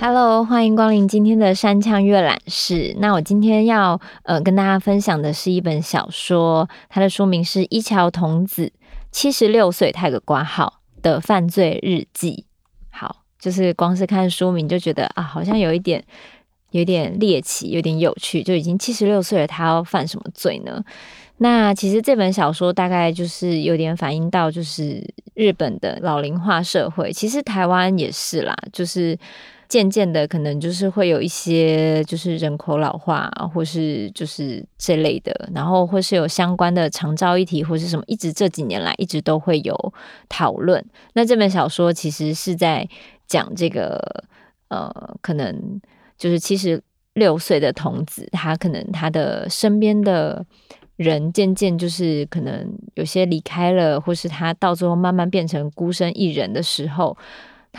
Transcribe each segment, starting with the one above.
Hello，欢迎光临今天的山羌阅览室。那我今天要呃跟大家分享的是一本小说，它的书名是一桥童子七十六岁，太个挂号的犯罪日记。好，就是光是看书名就觉得啊，好像有一点有点猎奇，有点有趣，就已经七十六岁了，他要犯什么罪呢？那其实这本小说大概就是有点反映到就是日本的老龄化社会，其实台湾也是啦，就是。渐渐的，可能就是会有一些就是人口老化，或是就是这类的，然后或是有相关的长照议题，或是什么，一直这几年来一直都会有讨论。那这本小说其实是在讲这个，呃，可能就是七十六岁的童子，他可能他的身边的人渐渐就是可能有些离开了，或是他到最后慢慢变成孤身一人的时候。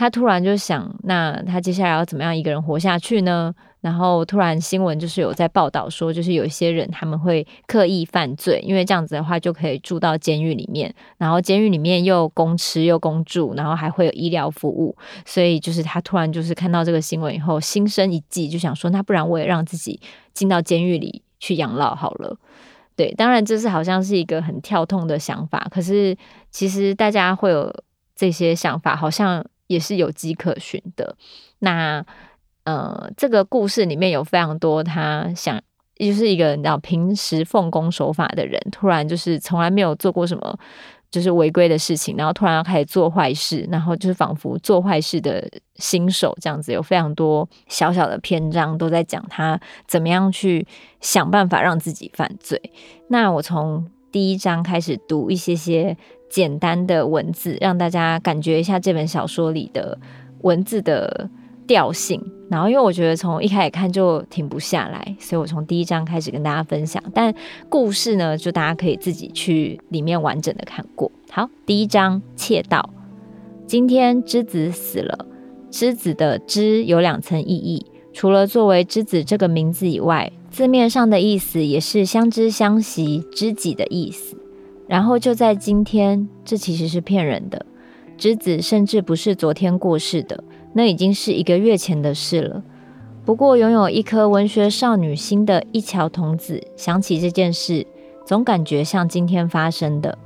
他突然就想，那他接下来要怎么样一个人活下去呢？然后突然新闻就是有在报道说，就是有一些人他们会刻意犯罪，因为这样子的话就可以住到监狱里面，然后监狱里面又供吃又供住，然后还会有医疗服务。所以就是他突然就是看到这个新闻以后，心生一计，就想说，那不然我也让自己进到监狱里去养老好了。对，当然这是好像是一个很跳痛的想法，可是其实大家会有这些想法，好像。也是有迹可循的。那呃，这个故事里面有非常多他想，就是一个你知道平时奉公守法的人，突然就是从来没有做过什么就是违规的事情，然后突然要开始做坏事，然后就是仿佛做坏事的新手这样子，有非常多小小的篇章都在讲他怎么样去想办法让自己犯罪。那我从第一章开始读一些些。简单的文字，让大家感觉一下这本小说里的文字的调性。然后，因为我觉得从一开始看就停不下来，所以我从第一章开始跟大家分享。但故事呢，就大家可以自己去里面完整的看过。好，第一章窃盗。今天之子死了。之子的之有两层意义，除了作为之子这个名字以外，字面上的意思也是相知相惜、知己的意思。然后就在今天，这其实是骗人的。之子甚至不是昨天过世的，那已经是一个月前的事了。不过，拥有一颗文学少女心的一桥童子想起这件事，总感觉像今天发生的。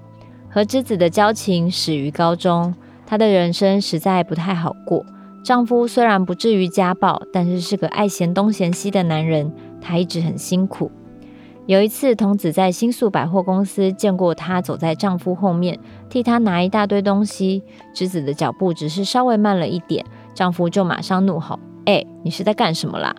和之子的交情始于高中，她的人生实在不太好过。丈夫虽然不至于家暴，但是是个爱嫌东嫌西的男人，她一直很辛苦。有一次，童子在新宿百货公司见过她走在丈夫后面，替她拿一大堆东西。侄子的脚步只是稍微慢了一点，丈夫就马上怒吼：“哎，你是在干什么啦？”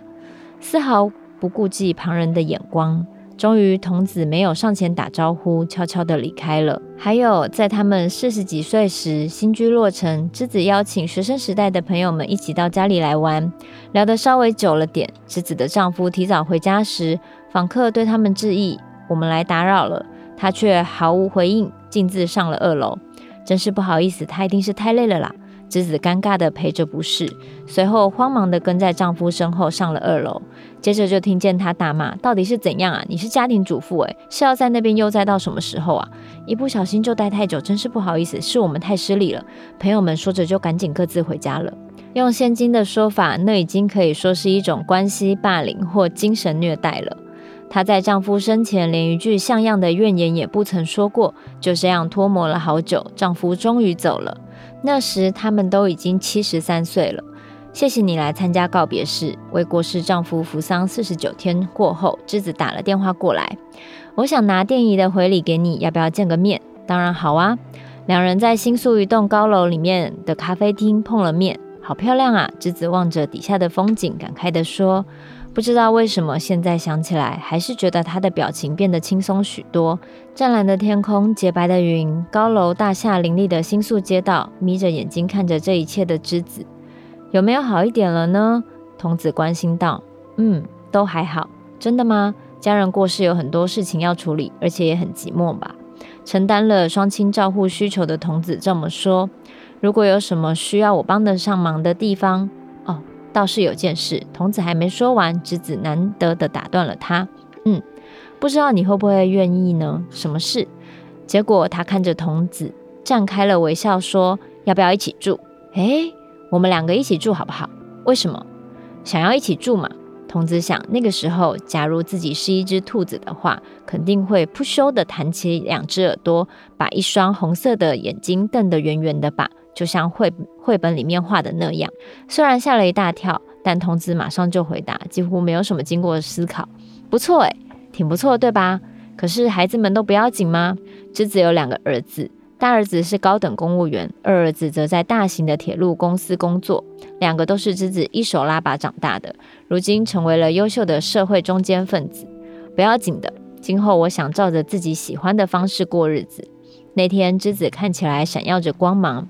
丝毫不顾忌旁人的眼光。终于，童子没有上前打招呼，悄悄地离开了。还有，在他们四十几岁时，新居落成，之子邀请学生时代的朋友们一起到家里来玩，聊得稍微久了点。之子的丈夫提早回家时，访客对他们致意：“我们来打扰了。”他却毫无回应，径自上了二楼。真是不好意思，他一定是太累了啦。侄子尴尬的陪着不是，随后慌忙的跟在丈夫身后上了二楼。接着就听见她大骂：“到底是怎样啊？你是家庭主妇诶，是要在那边悠哉到什么时候啊？一不小心就待太久，真是不好意思，是我们太失礼了。”朋友们说着就赶紧各自回家了。用现今的说法，那已经可以说是一种关系霸凌或精神虐待了。她在丈夫生前连一句像样的怨言也不曾说过，就这样拖磨了好久，丈夫终于走了。那时他们都已经七十三岁了。谢谢你来参加告别式。为过世丈夫扶丧四十九天过后，之子打了电话过来，我想拿电仪的回礼给你，要不要见个面？当然好啊。两人在新宿一栋高楼里面的咖啡厅碰了面，好漂亮啊！之子望着底下的风景，感慨地说。不知道为什么，现在想起来还是觉得他的表情变得轻松许多。湛蓝的天空，洁白的云，高楼大厦林立的新宿街道，眯着眼睛看着这一切的之子，有没有好一点了呢？童子关心道：“嗯，都还好。真的吗？家人过世有很多事情要处理，而且也很寂寞吧？”承担了双亲照护需求的童子这么说。如果有什么需要我帮得上忙的地方，倒是有件事，童子还没说完，侄子难得的打断了他。嗯，不知道你会不会愿意呢？什么事？结果他看着童子，绽开了微笑，说：“要不要一起住？诶，我们两个一起住好不好？为什么？想要一起住嘛。”童子想，那个时候，假如自己是一只兔子的话，肯定会扑咻的弹起两只耳朵，把一双红色的眼睛瞪得圆圆的吧，就像绘绘本里面画的那样。虽然吓了一大跳，但童子马上就回答，几乎没有什么经过思考：“不错，诶，挺不错，对吧？可是孩子们都不要紧吗？之子有两个儿子。”大儿子是高等公务员，二儿子则在大型的铁路公司工作，两个都是之子一手拉拔长大的，如今成为了优秀的社会中坚分子。不要紧的，今后我想照着自己喜欢的方式过日子。那天，之子看起来闪耀着光芒。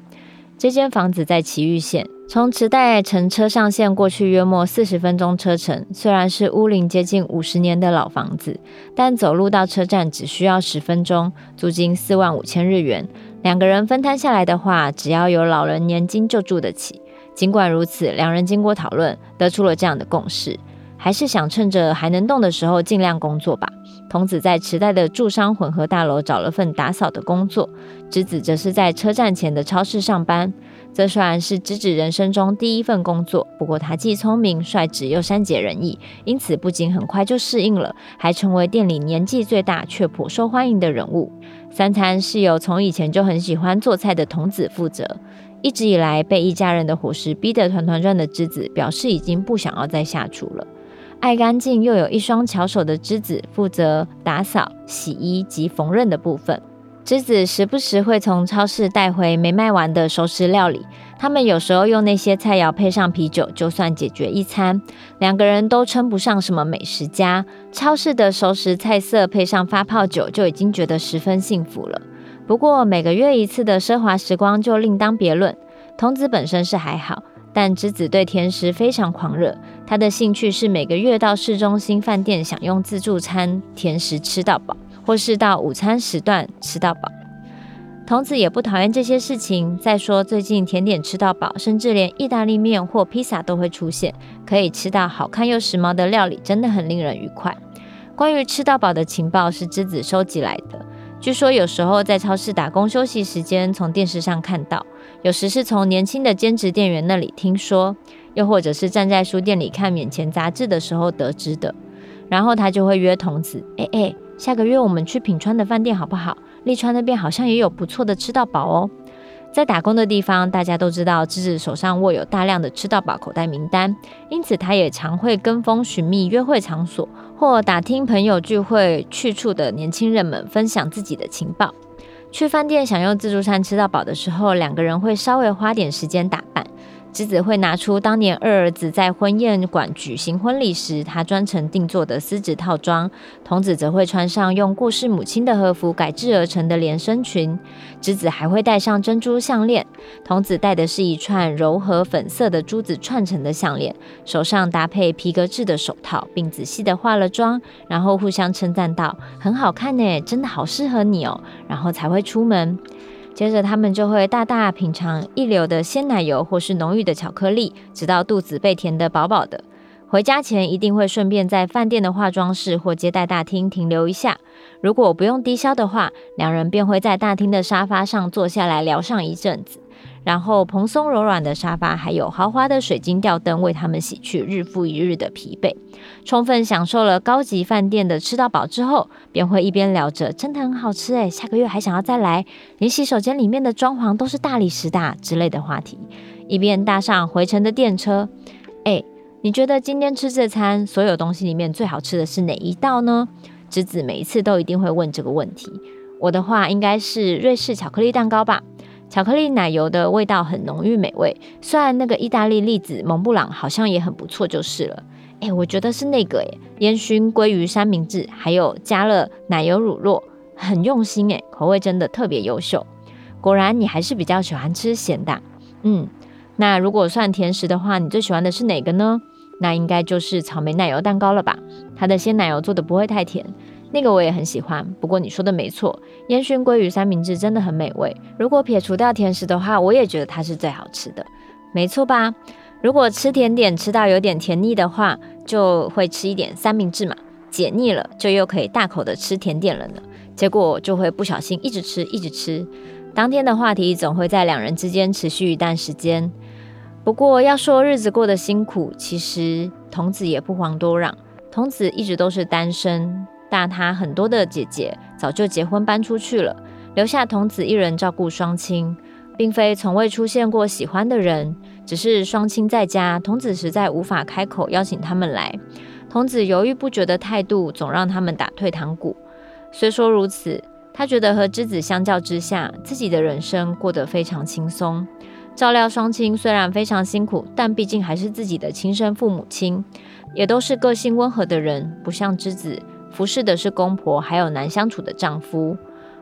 这间房子在埼玉县，从池袋乘车上线过去约莫四十分钟车程。虽然是屋龄接近五十年的老房子，但走路到车站只需要十分钟，租金四万五千日元。两个人分摊下来的话，只要有老人年金就住得起。尽管如此，两人经过讨论，得出了这样的共识：还是想趁着还能动的时候尽量工作吧。童子在池袋的住商混合大楼找了份打扫的工作，之子则是在车站前的超市上班。这虽然是之子人生中第一份工作，不过他既聪明率直又善解人意，因此不仅很快就适应了，还成为店里年纪最大却颇受欢迎的人物。三餐是由从以前就很喜欢做菜的童子负责。一直以来被一家人的伙食逼得团团转的之子，表示已经不想要再下厨了。爱干净又有一双巧手的之子负责打扫、洗衣及缝纫的部分。之子时不时会从超市带回没卖完的熟食料理，他们有时候用那些菜肴配上啤酒，就算解决一餐。两个人都称不上什么美食家，超市的熟食菜色配上发泡酒，就已经觉得十分幸福了。不过每个月一次的奢华时光就另当别论。童子本身是还好。但之子对甜食非常狂热，他的兴趣是每个月到市中心饭店享用自助餐甜食吃到饱，或是到午餐时段吃到饱。童子也不讨厌这些事情。再说最近甜点吃到饱，甚至连意大利面或披萨都会出现，可以吃到好看又时髦的料理，真的很令人愉快。关于吃到饱的情报是之子收集来的。据说有时候在超市打工休息时间，从电视上看到；有时是从年轻的兼职店员那里听说，又或者是站在书店里看免钱杂志的时候得知的。然后他就会约童子：“哎哎，下个月我们去品川的饭店好不好？立川那边好像也有不错的吃到饱哦。”在打工的地方，大家都知道智子手上握有大量的吃到饱口袋名单，因此他也常会跟风寻觅约会场所，或打听朋友聚会去处的年轻人们分享自己的情报。去饭店享用自助餐吃到饱的时候，两个人会稍微花点时间打扮。之子会拿出当年二儿子在婚宴馆举行婚礼时，他专程定做的丝质套装；童子则会穿上用过世母亲的和服改制而成的连身裙。之子还会戴上珍珠项链，童子戴的是一串柔和粉色的珠子串成的项链，手上搭配皮革制的手套，并仔细的化了妆，然后互相称赞道：“很好看呢，真的好适合你哦。”然后才会出门。接着，他们就会大大品尝一流的鲜奶油或是浓郁的巧克力，直到肚子被填得饱饱的。回家前一定会顺便在饭店的化妆室或接待大厅停留一下。如果不用低消的话，两人便会在大厅的沙发上坐下来聊上一阵子。然后蓬松柔软的沙发，还有豪华的水晶吊灯，为他们洗去日复一日的疲惫。充分享受了高级饭店的吃到饱之后，便会一边聊着“真的很好吃诶，下个月还想要再来”，连洗手间里面的装潢都是大理石的之类的话题，一边搭上回程的电车。诶，你觉得今天吃这餐所有东西里面最好吃的是哪一道呢？之子每一次都一定会问这个问题。我的话应该是瑞士巧克力蛋糕吧。巧克力奶油的味道很浓郁美味，虽然那个意大利栗子蒙布朗好像也很不错，就是了。哎，我觉得是那个哎，烟熏鲑鱼三明治，还有加了奶油乳酪，很用心哎，口味真的特别优秀。果然你还是比较喜欢吃咸的。嗯，那如果算甜食的话，你最喜欢的是哪个呢？那应该就是草莓奶油蛋糕了吧？它的鲜奶油做的不会太甜。那个我也很喜欢，不过你说的没错，烟熏鲑鱼三明治真的很美味。如果撇除掉甜食的话，我也觉得它是最好吃的，没错吧？如果吃甜点吃到有点甜腻的话，就会吃一点三明治嘛。解腻了，就又可以大口的吃甜点了呢。结果就会不小心一直吃，一直吃。当天的话题总会在两人之间持续一段时间。不过要说日子过得辛苦，其实童子也不遑多让。童子一直都是单身，大他很多的姐姐早就结婚搬出去了，留下童子一人照顾双亲，并非从未出现过喜欢的人，只是双亲在家，童子实在无法开口邀请他们来。童子犹豫不决的态度总让他们打退堂鼓。虽说如此，他觉得和之子相较之下，自己的人生过得非常轻松。照料双亲虽然非常辛苦，但毕竟还是自己的亲生父母亲。也都是个性温和的人，不像之子服侍的是公婆，还有难相处的丈夫。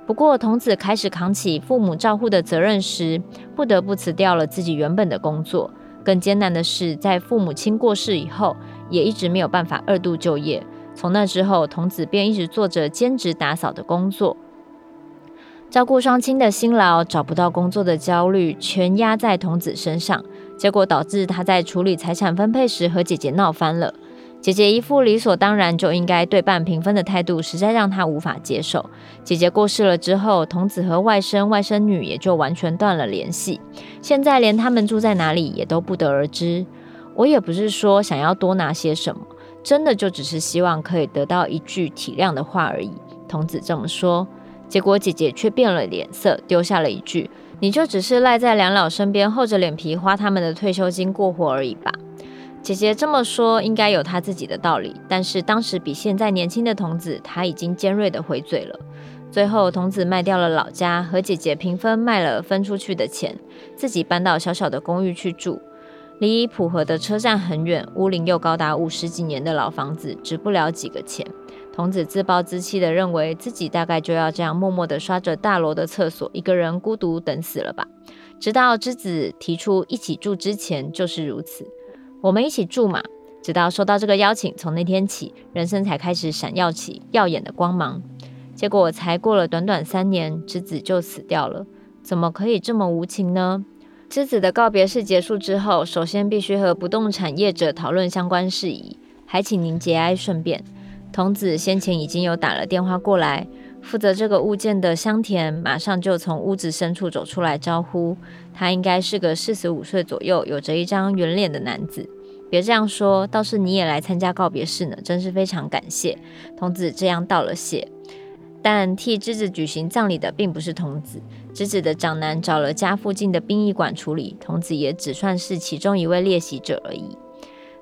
不过，童子开始扛起父母照护的责任时，不得不辞掉了自己原本的工作。更艰难的是，在父母亲过世以后，也一直没有办法二度就业。从那之后，童子便一直做着兼职打扫的工作，照顾双亲的辛劳，找不到工作的焦虑，全压在童子身上，结果导致他在处理财产分配时和姐姐闹翻了。姐姐一副理所当然就应该对半平分的态度，实在让她无法接受。姐姐过世了之后，童子和外甥、外甥女也就完全断了联系。现在连他们住在哪里也都不得而知。我也不是说想要多拿些什么，真的就只是希望可以得到一句体谅的话而已。童子这么说，结果姐姐却变了脸色，丢下了一句：“你就只是赖在两老身边，厚着脸皮花他们的退休金过活而已吧。”姐姐这么说，应该有她自己的道理。但是当时比现在年轻的童子，他已经尖锐地回嘴了。最后，童子卖掉了老家，和姐姐平分卖了分出去的钱，自己搬到小小的公寓去住。离浦和的车站很远，屋龄又高达五十几年的老房子，值不了几个钱。童子自暴自弃地认为自己大概就要这样默默地刷着大楼的厕所，一个人孤独等死了吧。直到之子提出一起住之前，就是如此。我们一起住嘛，直到收到这个邀请，从那天起，人生才开始闪耀起耀眼的光芒。结果才过了短短三年，之子就死掉了，怎么可以这么无情呢？之子的告别式结束之后，首先必须和不动产业者讨论相关事宜，还请您节哀顺变。童子先前已经有打了电话过来，负责这个物件的香田马上就从屋子深处走出来招呼。他应该是个四十五岁左右，有着一张圆脸的男子。别这样说，倒是你也来参加告别式呢，真是非常感谢。童子这样道了谢，但替之子举行葬礼的并不是童子，之子的长男找了家附近的殡仪馆处理，童子也只算是其中一位列席者而已。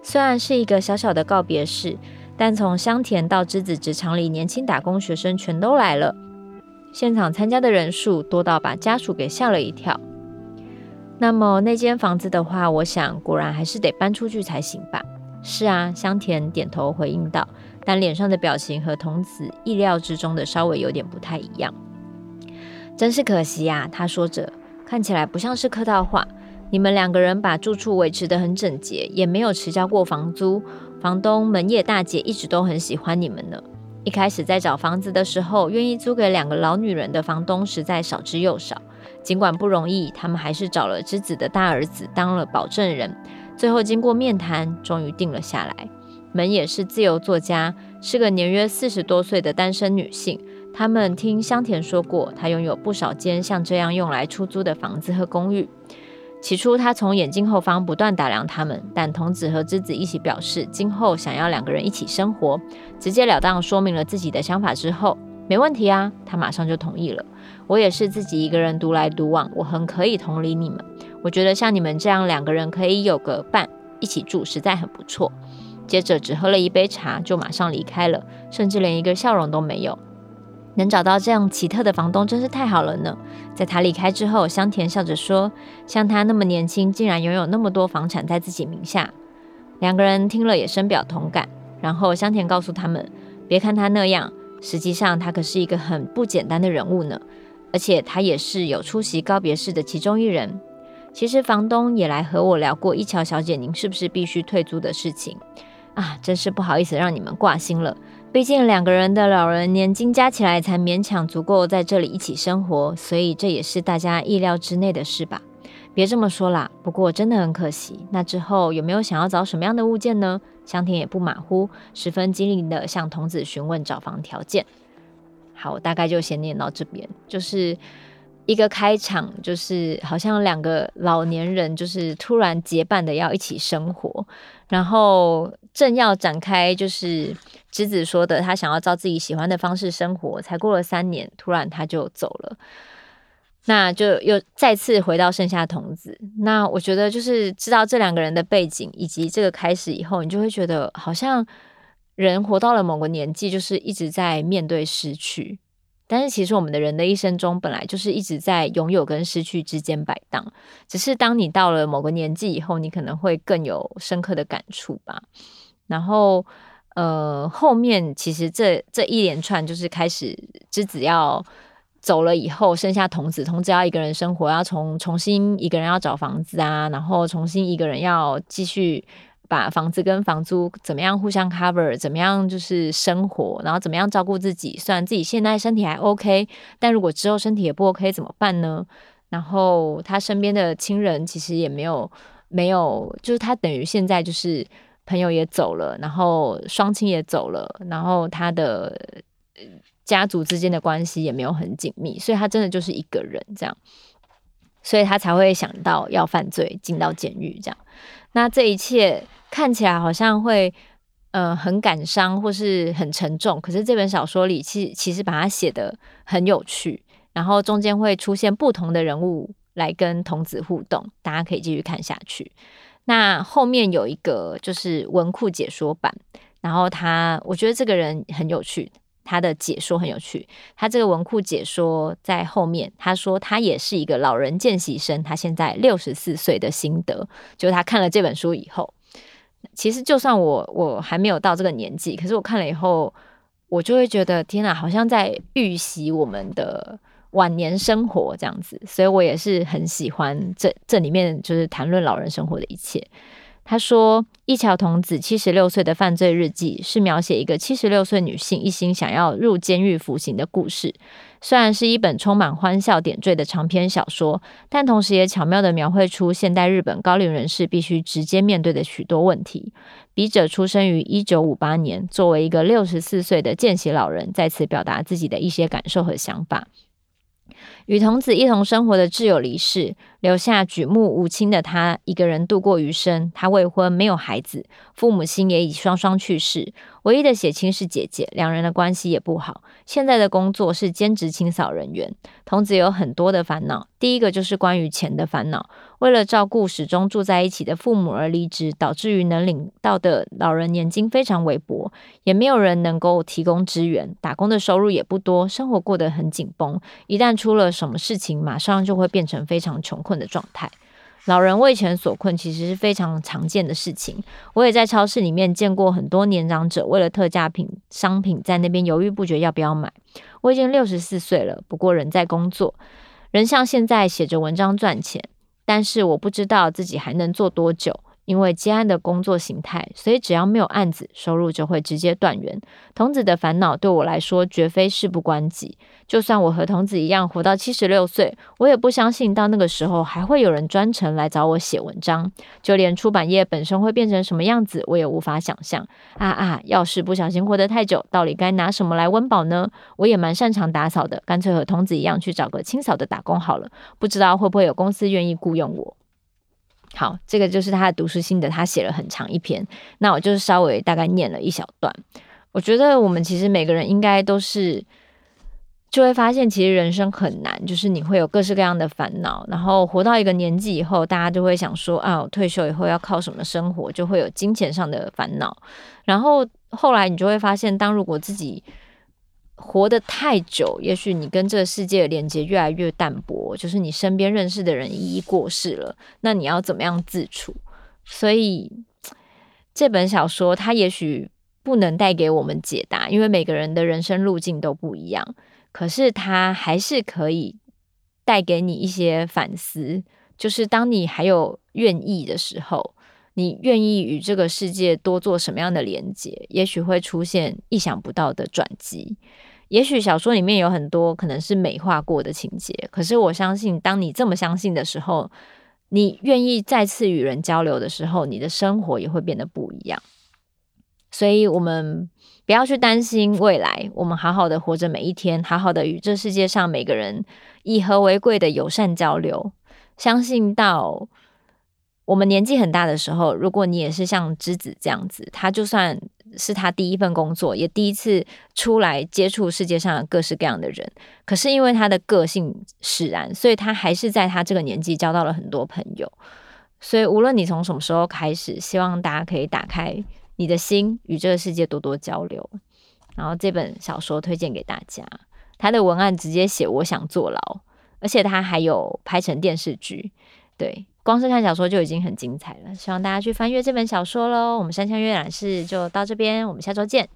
虽然是一个小小的告别式，但从香田到之子职场里，年轻打工学生全都来了，现场参加的人数多到把家属给吓了一跳。那么那间房子的话，我想果然还是得搬出去才行吧。是啊，香田点头回应道，但脸上的表情和童子意料之中的稍微有点不太一样。真是可惜呀，他说着，看起来不像是客套话。你们两个人把住处维持得很整洁，也没有迟交过房租，房东门野大姐一直都很喜欢你们呢。一开始在找房子的时候，愿意租给两个老女人的房东实在少之又少。尽管不容易，他们还是找了之子的大儿子当了保证人。最后经过面谈，终于定了下来。门野是自由作家，是个年约四十多岁的单身女性。他们听香田说过，她拥有不少间像这样用来出租的房子和公寓。起初，他从眼镜后方不断打量他们，但童子和之子一起表示，今后想要两个人一起生活，直截了当说明了自己的想法之后，没问题啊，他马上就同意了。我也是自己一个人独来独往，我很可以同理你们。我觉得像你们这样两个人可以有个伴一起住，实在很不错。接着只喝了一杯茶，就马上离开了，甚至连一个笑容都没有。能找到这样奇特的房东，真是太好了呢。在他离开之后，香田笑着说：“像他那么年轻，竟然拥有那么多房产在自己名下。”两个人听了也深表同感。然后香田告诉他们：“别看他那样，实际上他可是一个很不简单的人物呢。”而且他也是有出席告别式的其中一人。其实房东也来和我聊过，一桥小姐，您是不是必须退租的事情啊？真是不好意思让你们挂心了。毕竟两个人的老人年金加起来才勉强足够在这里一起生活，所以这也是大家意料之内的事吧？别这么说啦。不过真的很可惜。那之后有没有想要找什么样的物件呢？香田也不马虎，十分机灵的向童子询问找房条件。好，我大概就先念到这边，就是一个开场，就是好像两个老年人就是突然结伴的要一起生活，然后正要展开，就是直子说的，他想要照自己喜欢的方式生活，才过了三年，突然他就走了。那就又再次回到剩下童子。那我觉得就是知道这两个人的背景以及这个开始以后，你就会觉得好像人活到了某个年纪，就是一直在面对失去。但是其实我们的人的一生中，本来就是一直在拥有跟失去之间摆荡。只是当你到了某个年纪以后，你可能会更有深刻的感触吧。然后呃，后面其实这这一连串就是开始之子要。走了以后，剩下童子，童子要一个人生活，要重重新一个人要找房子啊，然后重新一个人要继续把房子跟房租怎么样互相 cover，怎么样就是生活，然后怎么样照顾自己。虽然自己现在身体还 OK，但如果之后身体也不 OK 怎么办呢？然后他身边的亲人其实也没有没有，就是他等于现在就是朋友也走了，然后双亲也走了，然后他的。家族之间的关系也没有很紧密，所以他真的就是一个人这样，所以他才会想到要犯罪进到监狱这样。那这一切看起来好像会呃很感伤或是很沉重，可是这本小说里其其实把它写得很有趣，然后中间会出现不同的人物来跟童子互动，大家可以继续看下去。那后面有一个就是文库解说版，然后他我觉得这个人很有趣。他的解说很有趣，他这个文库解说在后面，他说他也是一个老人见习生，他现在六十四岁的心得，就是他看了这本书以后，其实就算我我还没有到这个年纪，可是我看了以后，我就会觉得天哪，好像在预习我们的晚年生活这样子，所以我也是很喜欢这这里面就是谈论老人生活的一切。他说：“一桥童子七十六岁的犯罪日记是描写一个七十六岁女性一心想要入监狱服刑的故事。虽然是一本充满欢笑点缀的长篇小说，但同时也巧妙地描绘出现代日本高龄人士必须直接面对的许多问题。笔者出生于一九五八年，作为一个六十四岁的见习老人，在此表达自己的一些感受和想法。”与童子一同生活的挚友离世，留下举目无亲的他一个人度过余生。他未婚，没有孩子，父母亲也已双双去世。唯一的血亲是姐姐，两人的关系也不好。现在的工作是兼职清扫人员。童子有很多的烦恼，第一个就是关于钱的烦恼。为了照顾始终住在一起的父母而离职，导致于能领到的老人年金非常微薄，也没有人能够提供支援。打工的收入也不多，生活过得很紧绷。一旦出了什么事情，马上就会变成非常穷困的状态。老人为钱所困，其实是非常常见的事情。我也在超市里面见过很多年长者为了特价品商品，在那边犹豫不决要不要买。我已经六十四岁了，不过仍在工作，仍像现在写着文章赚钱，但是我不知道自己还能做多久。因为接案的工作形态，所以只要没有案子，收入就会直接断源。童子的烦恼对我来说绝非事不关己。就算我和童子一样活到七十六岁，我也不相信到那个时候还会有人专程来找我写文章。就连出版业本身会变成什么样子，我也无法想象。啊啊！要是不小心活得太久，到底该拿什么来温饱呢？我也蛮擅长打扫的，干脆和童子一样去找个清扫的打工好了。不知道会不会有公司愿意雇佣我。好，这个就是他的读书心得，他写了很长一篇，那我就是稍微大概念了一小段。我觉得我们其实每个人应该都是，就会发现其实人生很难，就是你会有各式各样的烦恼，然后活到一个年纪以后，大家就会想说啊，我退休以后要靠什么生活，就会有金钱上的烦恼，然后后来你就会发现，当如果自己活得太久，也许你跟这个世界的连接越来越淡薄，就是你身边认识的人一一过世了，那你要怎么样自处？所以这本小说它也许不能带给我们解答，因为每个人的人生路径都不一样。可是它还是可以带给你一些反思，就是当你还有愿意的时候，你愿意与这个世界多做什么样的连接，也许会出现意想不到的转机。也许小说里面有很多可能是美化过的情节，可是我相信，当你这么相信的时候，你愿意再次与人交流的时候，你的生活也会变得不一样。所以我们不要去担心未来，我们好好的活着每一天，好好的与这世界上每个人以和为贵的友善交流。相信到我们年纪很大的时候，如果你也是像之子这样子，他就算是他第一份工作，也第一次出来接触世界上各式各样的人，可是因为他的个性使然，所以他还是在他这个年纪交到了很多朋友。所以无论你从什么时候开始，希望大家可以打开你的心，与这个世界多多交流。然后这本小说推荐给大家，他的文案直接写我想坐牢。而且他还有拍成电视剧，对，光是看小说就已经很精彩了。希望大家去翻阅这本小说喽。我们山羌阅览室就到这边，我们下周见。